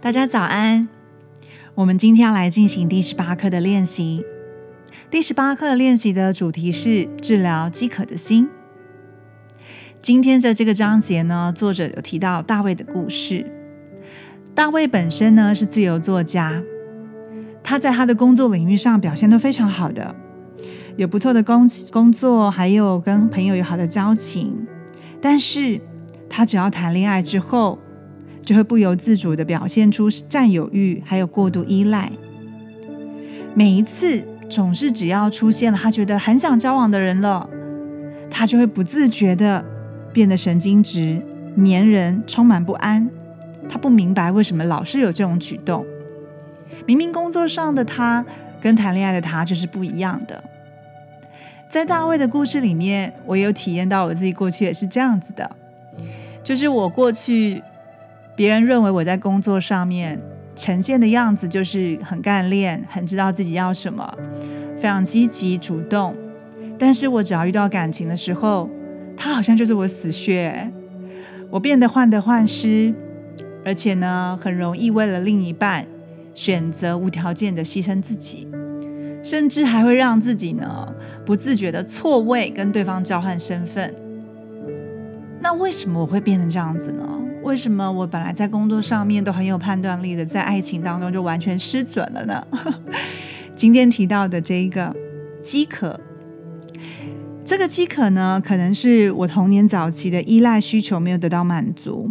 大家早安。我们今天要来进行第十八课的练习。第十八课的练习的主题是治疗饥渴的心。今天在这个章节呢，作者有提到大卫的故事。大卫本身呢是自由作家，他在他的工作领域上表现都非常好的，有不错的工工作，还有跟朋友有好的交情。但是他只要谈恋爱之后，就会不由自主的表现出占有欲，还有过度依赖。每一次总是只要出现了他觉得很想交往的人了，他就会不自觉的变得神经质、黏人、充满不安。他不明白为什么老是有这种举动。明明工作上的他跟谈恋爱的他就是不一样的。在大卫的故事里面，我有体验到我自己过去也是这样子的，就是我过去。别人认为我在工作上面呈现的样子就是很干练，很知道自己要什么，非常积极主动。但是我只要遇到感情的时候，他好像就是我死穴，我变得患得患失，而且呢，很容易为了另一半选择无条件的牺牲自己，甚至还会让自己呢不自觉的错位跟对方交换身份。那为什么我会变成这样子呢？为什么我本来在工作上面都很有判断力的，在爱情当中就完全失准了呢？今天提到的这一个饥渴，这个饥渴呢，可能是我童年早期的依赖需求没有得到满足，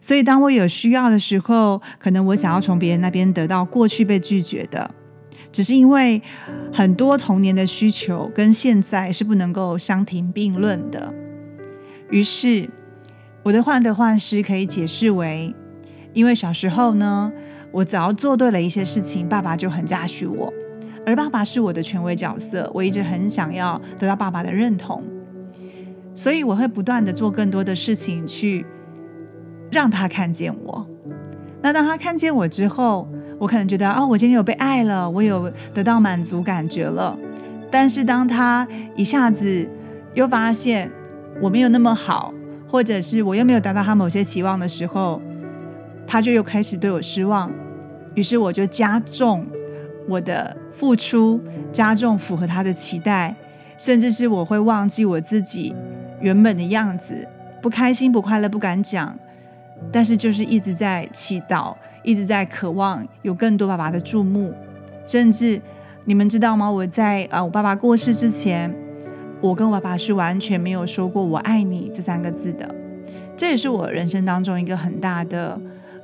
所以当我有需要的时候，可能我想要从别人那边得到过去被拒绝的，只是因为很多童年的需求跟现在是不能够相提并论的，于是。我的患得患失可以解释为，因为小时候呢，我只要做对了一些事情，爸爸就很嘉许我，而爸爸是我的权威角色，我一直很想要得到爸爸的认同，所以我会不断的做更多的事情去让他看见我。那当他看见我之后，我可能觉得哦，我今天有被爱了，我有得到满足感觉了。但是当他一下子又发现我没有那么好。或者是我又没有达到他某些期望的时候，他就又开始对我失望，于是我就加重我的付出，加重符合他的期待，甚至是我会忘记我自己原本的样子，不开心、不快乐、不敢讲，但是就是一直在祈祷，一直在渴望有更多爸爸的注目，甚至你们知道吗？我在呃我爸爸过世之前。我跟我爸爸是完全没有说过“我爱你”这三个字的，这也是我人生当中一个很大的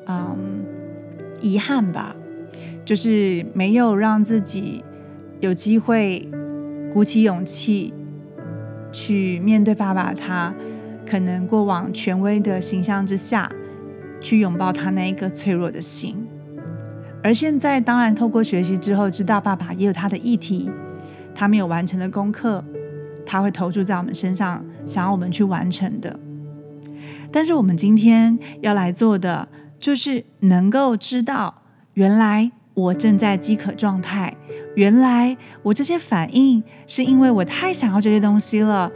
嗯遗憾吧，就是没有让自己有机会鼓起勇气去面对爸爸他可能过往权威的形象之下去拥抱他那一个脆弱的心。而现在，当然透过学习之后，知道爸爸也有他的议题，他没有完成的功课。他会投注在我们身上，想要我们去完成的。但是我们今天要来做的，就是能够知道，原来我正在饥渴状态，原来我这些反应是因为我太想要这些东西了，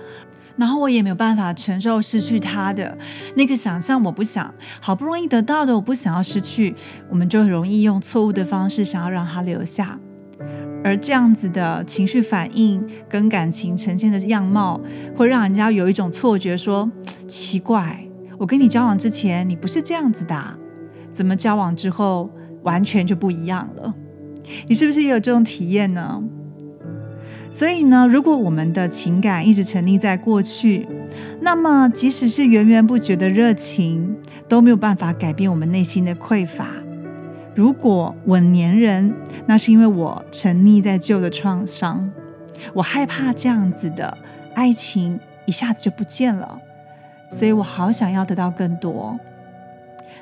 然后我也没有办法承受失去它的那个想象，我不想，好不容易得到的，我不想要失去，我们就很容易用错误的方式想要让它留下。而这样子的情绪反应跟感情呈现的样貌，会让人家有一种错觉，说奇怪，我跟你交往之前你不是这样子的，怎么交往之后完全就不一样了？你是不是也有这种体验呢？所以呢，如果我们的情感一直沉溺在过去，那么即使是源源不绝的热情，都没有办法改变我们内心的匮乏。如果我黏人，那是因为我沉溺在旧的创伤，我害怕这样子的爱情一下子就不见了，所以我好想要得到更多。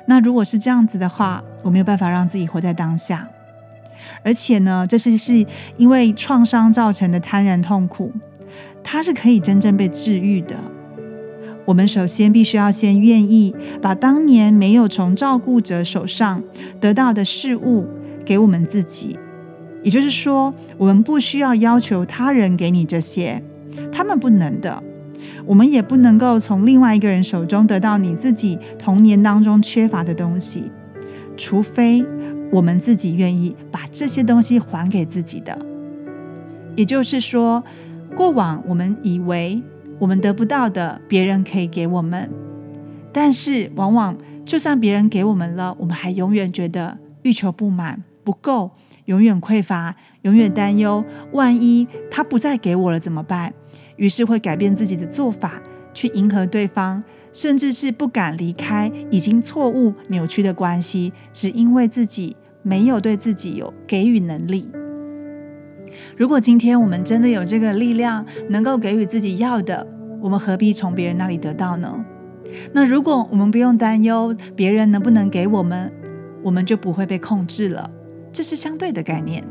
那如果是这样子的话，我没有办法让自己活在当下，而且呢，这是是因为创伤造成的贪婪痛苦，它是可以真正被治愈的。我们首先必须要先愿意把当年没有从照顾者手上得到的事物给我们自己，也就是说，我们不需要要求他人给你这些，他们不能的。我们也不能够从另外一个人手中得到你自己童年当中缺乏的东西。除非我们自己愿意把这些东西还给自己的。也就是说，过往我们以为我们得不到的，别人可以给我们，但是往往就算别人给我们了，我们还永远觉得欲求不满、不够，永远匮乏，永远担忧，万一他不再给我了怎么办？于是会改变自己的做法，去迎合对方，甚至是不敢离开已经错误扭曲的关系，只因为自己没有对自己有给予能力。如果今天我们真的有这个力量，能够给予自己要的，我们何必从别人那里得到呢？那如果我们不用担忧别人能不能给我们，我们就不会被控制了。这是相对的概念。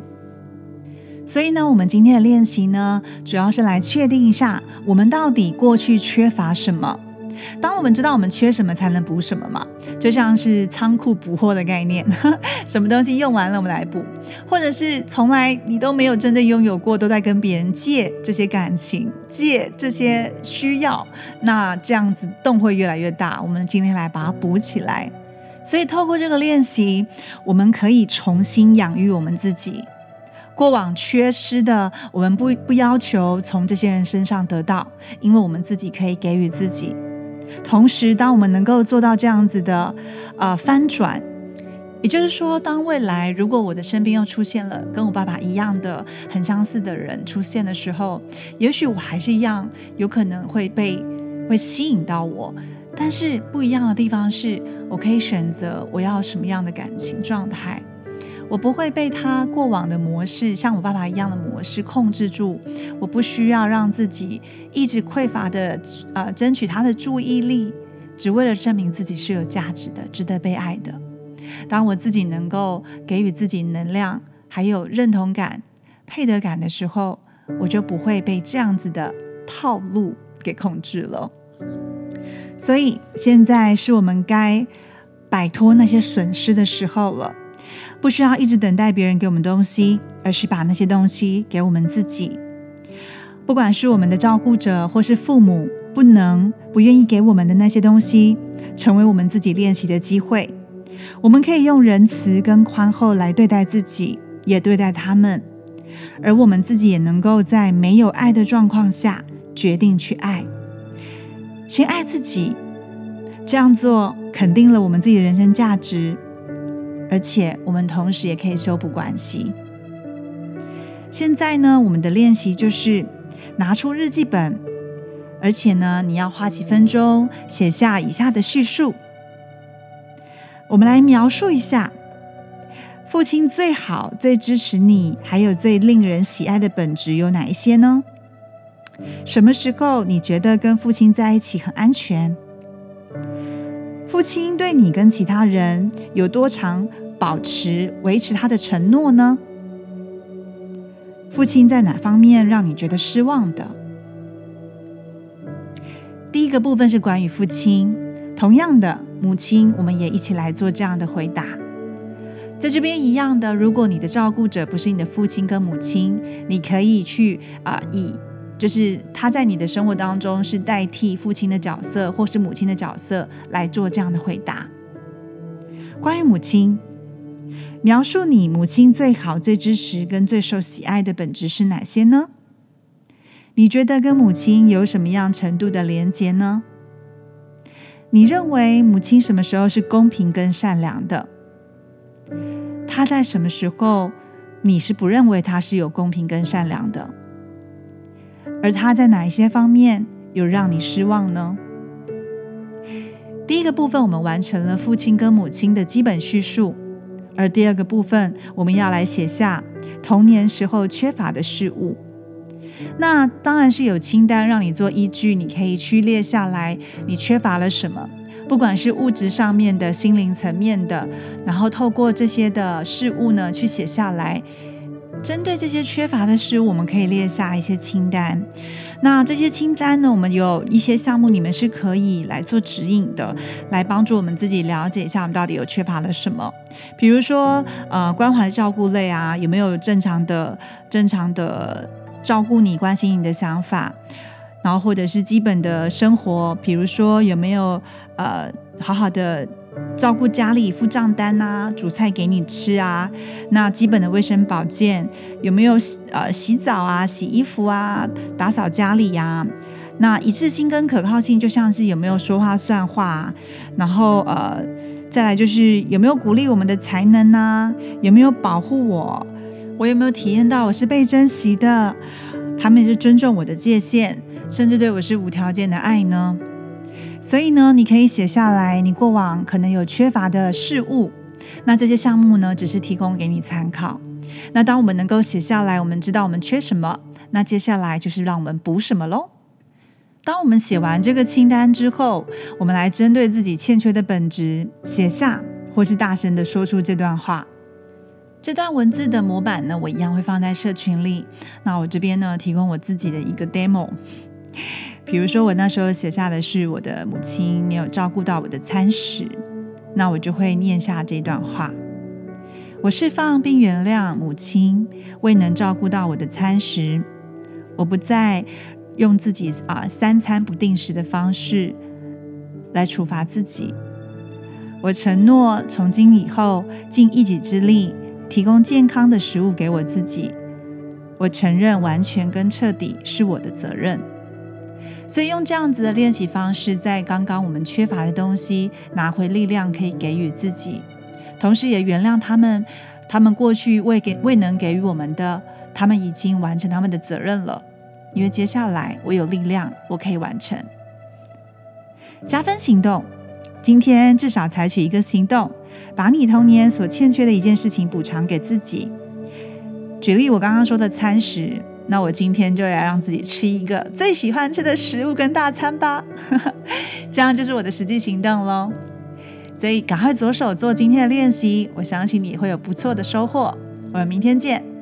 所以呢，我们今天的练习呢，主要是来确定一下，我们到底过去缺乏什么。当我们知道我们缺什么，才能补什么嘛？就像是仓库补货的概念，什么东西用完了，我们来补；或者是从来你都没有真的拥有过，都在跟别人借这些感情、借这些需要，那这样子洞会越来越大。我们今天来把它补起来。所以透过这个练习，我们可以重新养育我们自己。过往缺失的，我们不不要求从这些人身上得到，因为我们自己可以给予自己。同时，当我们能够做到这样子的呃翻转，也就是说，当未来如果我的身边又出现了跟我爸爸一样的很相似的人出现的时候，也许我还是一样有可能会被会吸引到我，但是不一样的地方是我可以选择我要什么样的感情状态。我不会被他过往的模式，像我爸爸一样的模式控制住。我不需要让自己一直匮乏的，呃，争取他的注意力，只为了证明自己是有价值的、值得被爱的。当我自己能够给予自己能量，还有认同感、配得感的时候，我就不会被这样子的套路给控制了。所以，现在是我们该摆脱那些损失的时候了。不需要一直等待别人给我们东西，而是把那些东西给我们自己。不管是我们的照顾者，或是父母，不能不愿意给我们的那些东西，成为我们自己练习的机会。我们可以用仁慈跟宽厚来对待自己，也对待他们。而我们自己也能够在没有爱的状况下，决定去爱。先爱自己，这样做肯定了我们自己的人生价值。而且，我们同时也可以修补关系。现在呢，我们的练习就是拿出日记本，而且呢，你要花几分钟写下以下的叙述。我们来描述一下，父亲最好、最支持你，还有最令人喜爱的本质有哪一些呢？什么时候你觉得跟父亲在一起很安全？父亲对你跟其他人有多长保持维持他的承诺呢？父亲在哪方面让你觉得失望的？第一个部分是关于父亲，同样的母亲，我们也一起来做这样的回答。在这边一样的，如果你的照顾者不是你的父亲跟母亲，你可以去啊以。就是他在你的生活当中是代替父亲的角色，或是母亲的角色来做这样的回答。关于母亲，描述你母亲最好、最支持跟最受喜爱的本质是哪些呢？你觉得跟母亲有什么样程度的连结呢？你认为母亲什么时候是公平跟善良的？她在什么时候你是不认为她是有公平跟善良的？而他在哪一些方面有让你失望呢？第一个部分我们完成了父亲跟母亲的基本叙述，而第二个部分我们要来写下童年时候缺乏的事物。那当然是有清单让你做依据，你可以去列下来你缺乏了什么，不管是物质上面的、心灵层面的，然后透过这些的事物呢去写下来。针对这些缺乏的事，我们可以列下一些清单。那这些清单呢，我们有一些项目，你们是可以来做指引的，来帮助我们自己了解一下我们到底有缺乏了什么。比如说，呃，关怀照顾类啊，有没有正常的、正常的照顾你、关心你的想法？然后或者是基本的生活，比如说有没有呃好好的照顾家里付账单啊，煮菜给你吃啊，那基本的卫生保健有没有呃洗澡啊、洗衣服啊、打扫家里呀？那一致性跟可靠性就像是有没有说话算话，然后呃再来就是有没有鼓励我们的才能呢？有没有保护我？我有没有体验到我是被珍惜的？他们是尊重我的界限，甚至对我是无条件的爱呢？所以呢，你可以写下来你过往可能有缺乏的事物。那这些项目呢，只是提供给你参考。那当我们能够写下来，我们知道我们缺什么，那接下来就是让我们补什么喽。当我们写完这个清单之后，我们来针对自己欠缺的本质写下，或是大声的说出这段话。这段文字的模板呢，我一样会放在社群里。那我这边呢，提供我自己的一个 demo。比如说，我那时候写下的是我的母亲没有照顾到我的餐食，那我就会念下这段话：我释放并原谅母亲未能照顾到我的餐食，我不再用自己啊三餐不定时的方式来处罚自己。我承诺从今以后尽一己之力提供健康的食物给我自己。我承认完全跟彻底是我的责任。所以用这样子的练习方式，在刚刚我们缺乏的东西拿回力量，可以给予自己，同时也原谅他们，他们过去未给未能给予我们的，他们已经完成他们的责任了。因为接下来我有力量，我可以完成加分行动。今天至少采取一个行动，把你童年所欠缺的一件事情补偿给自己。举例我刚刚说的餐食。那我今天就来让自己吃一个最喜欢吃的食物跟大餐吧，这样就是我的实际行动喽。所以赶快着手做今天的练习，我相信你会有不错的收获。我们明天见。